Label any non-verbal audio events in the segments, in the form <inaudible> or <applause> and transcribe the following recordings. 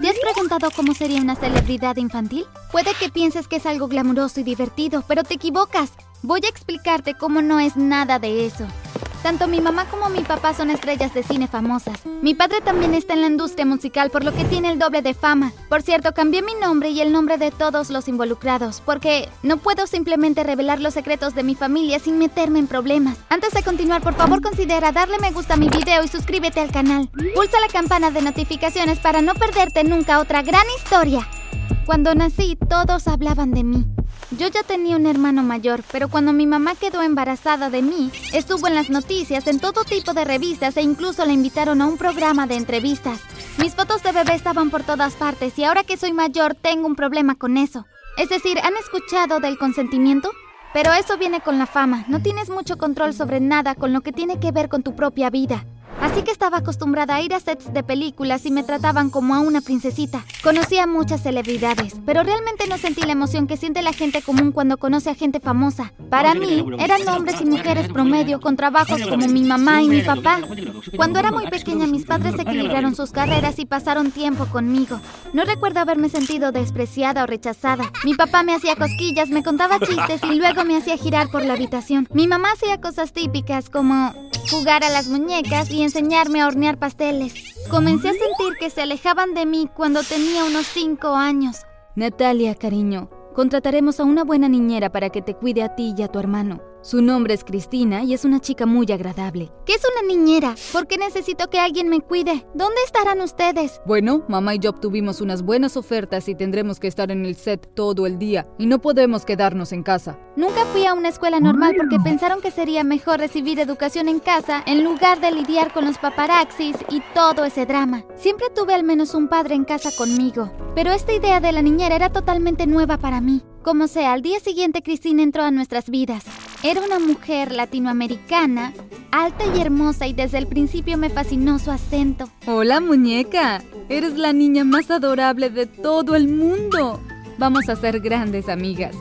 ¿Te has preguntado cómo sería una celebridad infantil? Puede que pienses que es algo glamuroso y divertido, pero te equivocas. Voy a explicarte cómo no es nada de eso. Tanto mi mamá como mi papá son estrellas de cine famosas. Mi padre también está en la industria musical, por lo que tiene el doble de fama. Por cierto, cambié mi nombre y el nombre de todos los involucrados, porque no puedo simplemente revelar los secretos de mi familia sin meterme en problemas. Antes de continuar, por favor considera darle me gusta a mi video y suscríbete al canal. Pulsa la campana de notificaciones para no perderte nunca otra gran historia. Cuando nací, todos hablaban de mí. Yo ya tenía un hermano mayor, pero cuando mi mamá quedó embarazada de mí, estuvo en las noticias, en todo tipo de revistas e incluso la invitaron a un programa de entrevistas. Mis fotos de bebé estaban por todas partes y ahora que soy mayor tengo un problema con eso. Es decir, ¿han escuchado del consentimiento? Pero eso viene con la fama, no tienes mucho control sobre nada con lo que tiene que ver con tu propia vida. Así que estaba acostumbrada a ir a sets de películas y me trataban como a una princesita. Conocí a muchas celebridades, pero realmente no sentí la emoción que siente la gente común cuando conoce a gente famosa. Para mí, eran hombres y mujeres promedio con trabajos como mi mamá y mi papá. Cuando era muy pequeña, mis padres equilibraron sus carreras y pasaron tiempo conmigo. No recuerdo haberme sentido despreciada o rechazada. Mi papá me hacía cosquillas, me contaba chistes y luego me hacía girar por la habitación. Mi mamá hacía cosas típicas como jugar a las muñecas y enseñarme a hornear pasteles. Comencé a sentir que se alejaban de mí cuando tenía unos 5 años. Natalia, cariño, contrataremos a una buena niñera para que te cuide a ti y a tu hermano. Su nombre es Cristina y es una chica muy agradable. ¿Qué es una niñera? ¿Por qué necesito que alguien me cuide? ¿Dónde estarán ustedes? Bueno, mamá y yo obtuvimos unas buenas ofertas y tendremos que estar en el set todo el día y no podemos quedarnos en casa. Nunca fui a una escuela normal porque pensaron que sería mejor recibir educación en casa en lugar de lidiar con los paparaxis y todo ese drama. Siempre tuve al menos un padre en casa conmigo, pero esta idea de la niñera era totalmente nueva para mí. Como sea, al día siguiente Cristina entró a nuestras vidas. Era una mujer latinoamericana, alta y hermosa y desde el principio me fascinó su acento. Hola muñeca, eres la niña más adorable de todo el mundo. Vamos a ser grandes amigas.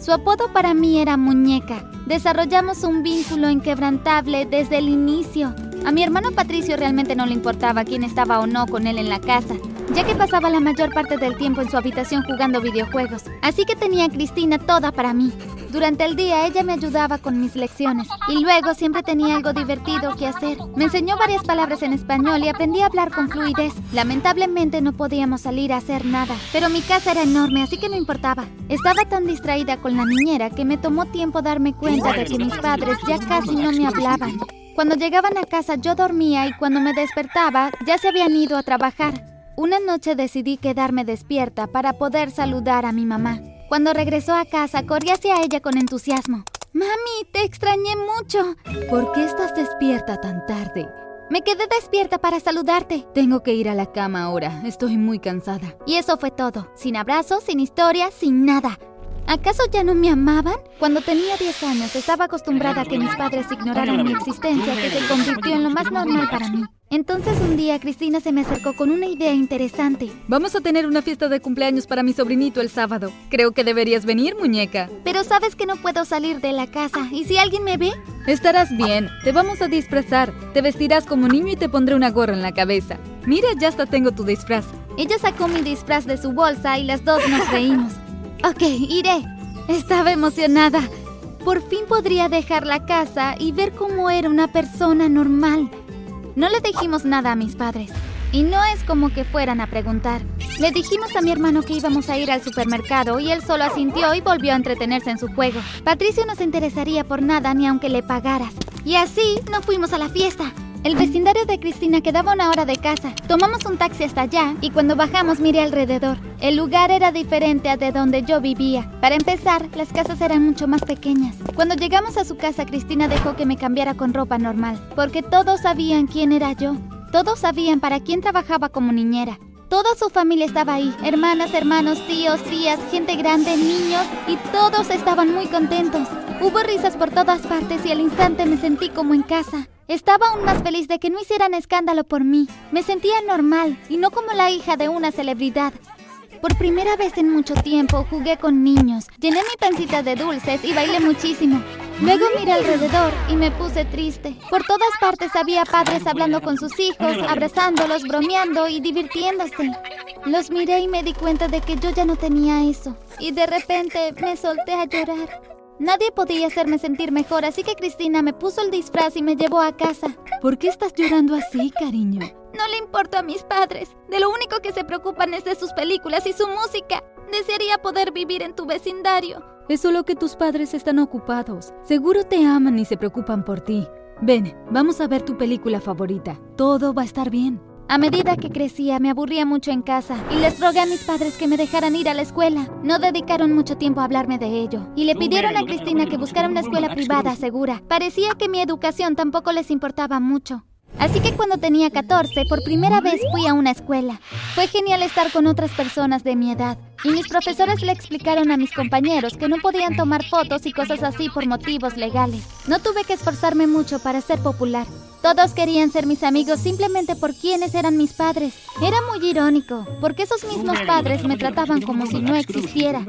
Su apodo para mí era Muñeca. Desarrollamos un vínculo inquebrantable desde el inicio. A mi hermano Patricio realmente no le importaba quién estaba o no con él en la casa, ya que pasaba la mayor parte del tiempo en su habitación jugando videojuegos. Así que tenía a Cristina toda para mí. Durante el día ella me ayudaba con mis lecciones y luego siempre tenía algo divertido que hacer. Me enseñó varias palabras en español y aprendí a hablar con fluidez. Lamentablemente no podíamos salir a hacer nada, pero mi casa era enorme así que no importaba. Estaba tan distraída con la niñera que me tomó tiempo darme cuenta de que mis padres ya casi no me hablaban. Cuando llegaban a casa yo dormía y cuando me despertaba ya se habían ido a trabajar. Una noche decidí quedarme despierta para poder saludar a mi mamá. Cuando regresó a casa, corrí hacia ella con entusiasmo. Mami, te extrañé mucho. ¿Por qué estás despierta tan tarde? Me quedé despierta para saludarte. Tengo que ir a la cama ahora. Estoy muy cansada. Y eso fue todo. Sin abrazos, sin historia, sin nada. ¿Acaso ya no me amaban? Cuando tenía 10 años estaba acostumbrada a que mis padres ignoraran mi existencia, que se convirtió en lo más normal para mí. Entonces un día Cristina se me acercó con una idea interesante. Vamos a tener una fiesta de cumpleaños para mi sobrinito el sábado. Creo que deberías venir, muñeca. Pero sabes que no puedo salir de la casa. ¿Y si alguien me ve? Estarás bien. Te vamos a disfrazar. Te vestirás como niño y te pondré una gorra en la cabeza. Mira, ya hasta tengo tu disfraz. Ella sacó mi disfraz de su bolsa y las dos nos reímos. Ok, iré. Estaba emocionada. Por fin podría dejar la casa y ver cómo era una persona normal. No le dijimos nada a mis padres. Y no es como que fueran a preguntar. Le dijimos a mi hermano que íbamos a ir al supermercado y él solo asintió y volvió a entretenerse en su juego. Patricio no se interesaría por nada ni aunque le pagaras. Y así no fuimos a la fiesta. El vecindario de Cristina quedaba una hora de casa. Tomamos un taxi hasta allá y cuando bajamos miré alrededor. El lugar era diferente a de donde yo vivía. Para empezar, las casas eran mucho más pequeñas. Cuando llegamos a su casa, Cristina dejó que me cambiara con ropa normal, porque todos sabían quién era yo. Todos sabían para quién trabajaba como niñera. Toda su familia estaba ahí, hermanas, hermanos, tíos, tías, gente grande, niños, y todos estaban muy contentos. Hubo risas por todas partes y al instante me sentí como en casa. Estaba aún más feliz de que no hicieran escándalo por mí. Me sentía normal y no como la hija de una celebridad. Por primera vez en mucho tiempo jugué con niños, llené mi pancita de dulces y bailé muchísimo. Luego miré alrededor y me puse triste. Por todas partes había padres hablando con sus hijos, abrazándolos, bromeando y divirtiéndose. Los miré y me di cuenta de que yo ya no tenía eso. Y de repente me solté a llorar. Nadie podía hacerme sentir mejor, así que Cristina me puso el disfraz y me llevó a casa. ¿Por qué estás llorando así, cariño? No le importo a mis padres. De lo único que se preocupan es de sus películas y su música. Desearía poder vivir en tu vecindario. Es solo que tus padres están ocupados. Seguro te aman y se preocupan por ti. Ven, vamos a ver tu película favorita. Todo va a estar bien. A medida que crecía, me aburría mucho en casa y les rogué a mis padres que me dejaran ir a la escuela. No dedicaron mucho tiempo a hablarme de ello y le pidieron a Cristina que buscara una escuela privada segura. Parecía que mi educación tampoco les importaba mucho. Así que cuando tenía 14, por primera vez fui a una escuela. Fue genial estar con otras personas de mi edad. Y mis profesores le explicaron a mis compañeros que no podían tomar fotos y cosas así por motivos legales. No tuve que esforzarme mucho para ser popular. Todos querían ser mis amigos simplemente por quienes eran mis padres. Era muy irónico, porque esos mismos padres me trataban como si no existiera.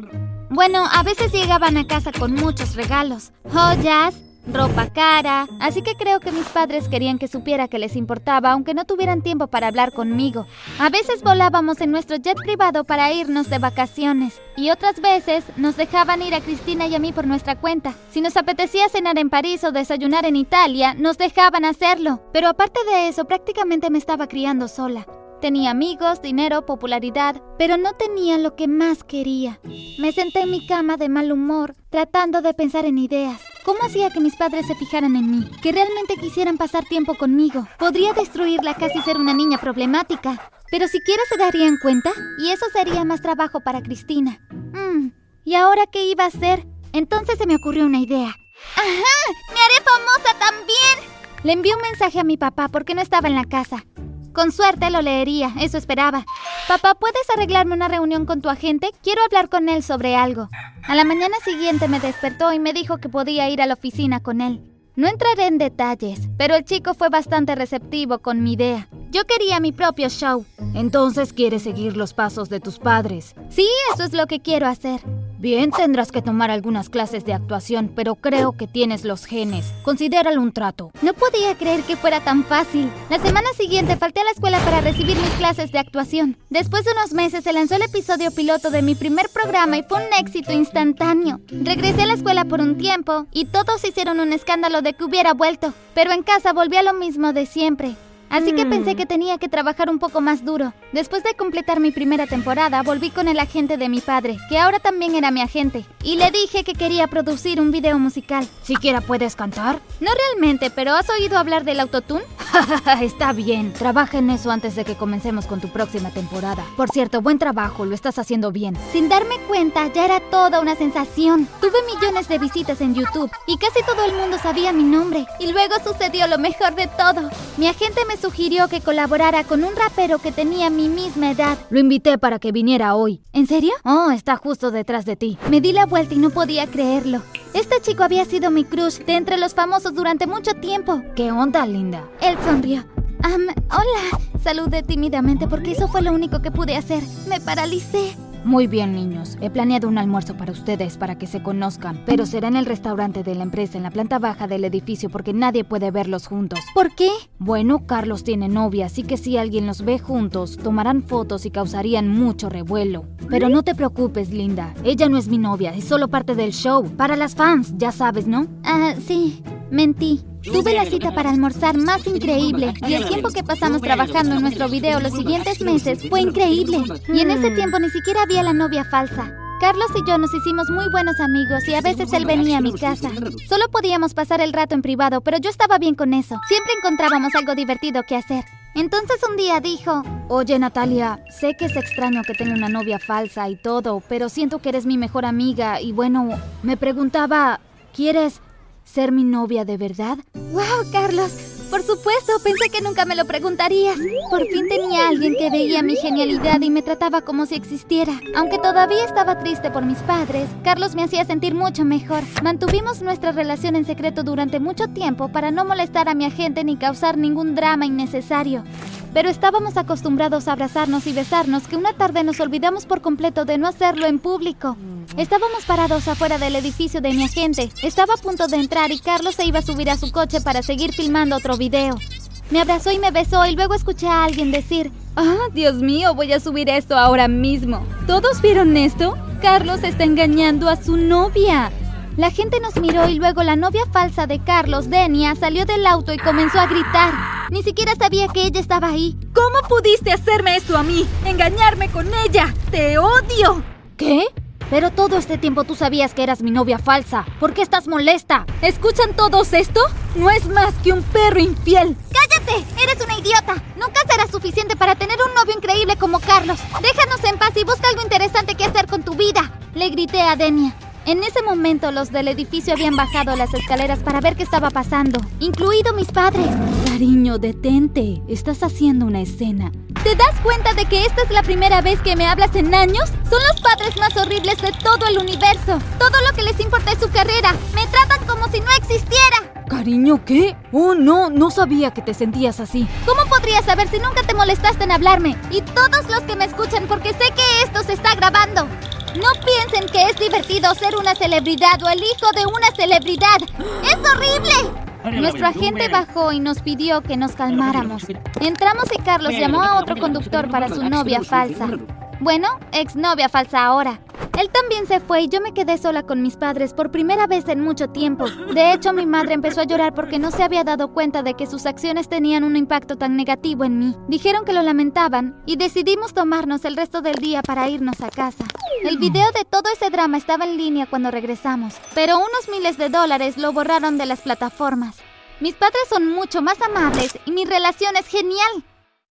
Bueno, a veces llegaban a casa con muchos regalos, joyas, ropa cara, así que creo que mis padres querían que supiera que les importaba, aunque no tuvieran tiempo para hablar conmigo. A veces volábamos en nuestro jet privado para irnos de vacaciones, y otras veces nos dejaban ir a Cristina y a mí por nuestra cuenta. Si nos apetecía cenar en París o desayunar en Italia, nos dejaban hacerlo. Pero aparte de eso, prácticamente me estaba criando sola. Tenía amigos, dinero, popularidad, pero no tenía lo que más quería. Me senté en mi cama de mal humor, tratando de pensar en ideas. ¿Cómo hacía que mis padres se fijaran en mí? Que realmente quisieran pasar tiempo conmigo. Podría destruir la casa y ser una niña problemática. Pero siquiera se darían cuenta y eso sería más trabajo para Cristina. Mm, ¿Y ahora qué iba a hacer? Entonces se me ocurrió una idea. ¡Ajá! ¡Me haré famosa también! Le envié un mensaje a mi papá porque no estaba en la casa. Con suerte lo leería, eso esperaba. Papá, ¿puedes arreglarme una reunión con tu agente? Quiero hablar con él sobre algo. A la mañana siguiente me despertó y me dijo que podía ir a la oficina con él. No entraré en detalles, pero el chico fue bastante receptivo con mi idea. Yo quería mi propio show. Entonces quieres seguir los pasos de tus padres. Sí, eso es lo que quiero hacer. Bien, tendrás que tomar algunas clases de actuación, pero creo que tienes los genes. Considéralo un trato. No podía creer que fuera tan fácil. La semana siguiente falté a la escuela para recibir mis clases de actuación. Después de unos meses se lanzó el episodio piloto de mi primer programa y fue un éxito instantáneo. Regresé a la escuela por un tiempo y todos hicieron un escándalo de que hubiera vuelto, pero en casa volví a lo mismo de siempre. Así que pensé que tenía que trabajar un poco más duro. Después de completar mi primera temporada, volví con el agente de mi padre, que ahora también era mi agente, y le dije que quería producir un video musical. ¿Siquiera puedes cantar? No realmente, pero ¿has oído hablar del autotune? <laughs> Está bien, trabaja en eso antes de que comencemos con tu próxima temporada. Por cierto, buen trabajo, lo estás haciendo bien. Sin darme cuenta, ya era toda una sensación. Tuve millones de visitas en YouTube y casi todo el mundo sabía mi nombre. Y luego sucedió lo mejor de todo. Mi agente me sugirió que colaborara con un rapero que tenía mi misma edad. Lo invité para que viniera hoy. ¿En serio? Oh, está justo detrás de ti. Me di la vuelta y no podía creerlo. Este chico había sido mi crush de entre los famosos durante mucho tiempo. ¿Qué onda, linda? Él sonrió. hola. Saludé tímidamente porque eso fue lo único que pude hacer. Me paralicé. Muy bien, niños. He planeado un almuerzo para ustedes para que se conozcan, pero será en el restaurante de la empresa en la planta baja del edificio porque nadie puede verlos juntos. ¿Por qué? Bueno, Carlos tiene novia, así que si alguien los ve juntos, tomarán fotos y causarían mucho revuelo. Pero no te preocupes, Linda. Ella no es mi novia, es solo parte del show. Para las fans, ya sabes, ¿no? Ah, sí. Mentí. Tuve la cita para almorzar más increíble y el tiempo que pasamos trabajando en nuestro video los siguientes meses fue increíble. Y en ese tiempo ni siquiera había la novia falsa. Carlos y yo nos hicimos muy buenos amigos y a veces él venía a mi casa. Solo podíamos pasar el rato en privado, pero yo estaba bien con eso. Siempre encontrábamos algo divertido que hacer. Entonces un día dijo, Oye Natalia, sé que es extraño que tenga una novia falsa y todo, pero siento que eres mi mejor amiga y bueno, me preguntaba, ¿quieres ser mi novia de verdad? ¡Wow, Carlos! Por supuesto, pensé que nunca me lo preguntarías. Por fin tenía alguien que veía mi genialidad y me trataba como si existiera. Aunque todavía estaba triste por mis padres, Carlos me hacía sentir mucho mejor. Mantuvimos nuestra relación en secreto durante mucho tiempo para no molestar a mi agente ni causar ningún drama innecesario. Pero estábamos acostumbrados a abrazarnos y besarnos que una tarde nos olvidamos por completo de no hacerlo en público. Estábamos parados afuera del edificio de mi agente. Estaba a punto de entrar y Carlos se iba a subir a su coche para seguir filmando otro video. Me abrazó y me besó y luego escuché a alguien decir, Ah, Dios mío, voy a subir esto ahora mismo. ¿Todos vieron esto? Carlos está engañando a su novia. La gente nos miró y luego la novia falsa de Carlos, Denia, salió del auto y comenzó a gritar. Ni siquiera sabía que ella estaba ahí. ¿Cómo pudiste hacerme esto a mí? Engañarme con ella. Te odio. ¿Qué? Pero todo este tiempo tú sabías que eras mi novia falsa. ¿Por qué estás molesta? ¿Escuchan todos esto? No es más que un perro infiel. ¡Cállate! ¡Eres una idiota! Nunca será suficiente para tener un novio increíble como Carlos. Déjanos en paz y busca algo interesante que hacer con tu vida. Le grité a Denia. En ese momento los del edificio habían bajado las escaleras para ver qué estaba pasando, incluido mis padres. Cariño, detente. Estás haciendo una escena. ¿Te das cuenta de que esta es la primera vez que me hablas en años? Son los padres más horribles de todo el universo. Todo lo que les importa es su carrera. Me tratan como si no existiera. Cariño, ¿qué? Oh, no, no sabía que te sentías así. ¿Cómo podría saber si nunca te molestaste en hablarme? Y todos los que me escuchan porque sé que esto se está grabando. No piensen que es divertido ser una celebridad o el hijo de una celebridad. ¡Es horrible! Nuestro agente bajó y nos pidió que nos calmáramos. Entramos y Carlos llamó a otro conductor para su novia falsa. Bueno, exnovia falsa ahora. Él también se fue y yo me quedé sola con mis padres por primera vez en mucho tiempo. De hecho, mi madre empezó a llorar porque no se había dado cuenta de que sus acciones tenían un impacto tan negativo en mí. Dijeron que lo lamentaban y decidimos tomarnos el resto del día para irnos a casa. El video de todo ese drama estaba en línea cuando regresamos, pero unos miles de dólares lo borraron de las plataformas. Mis padres son mucho más amables y mi relación es genial.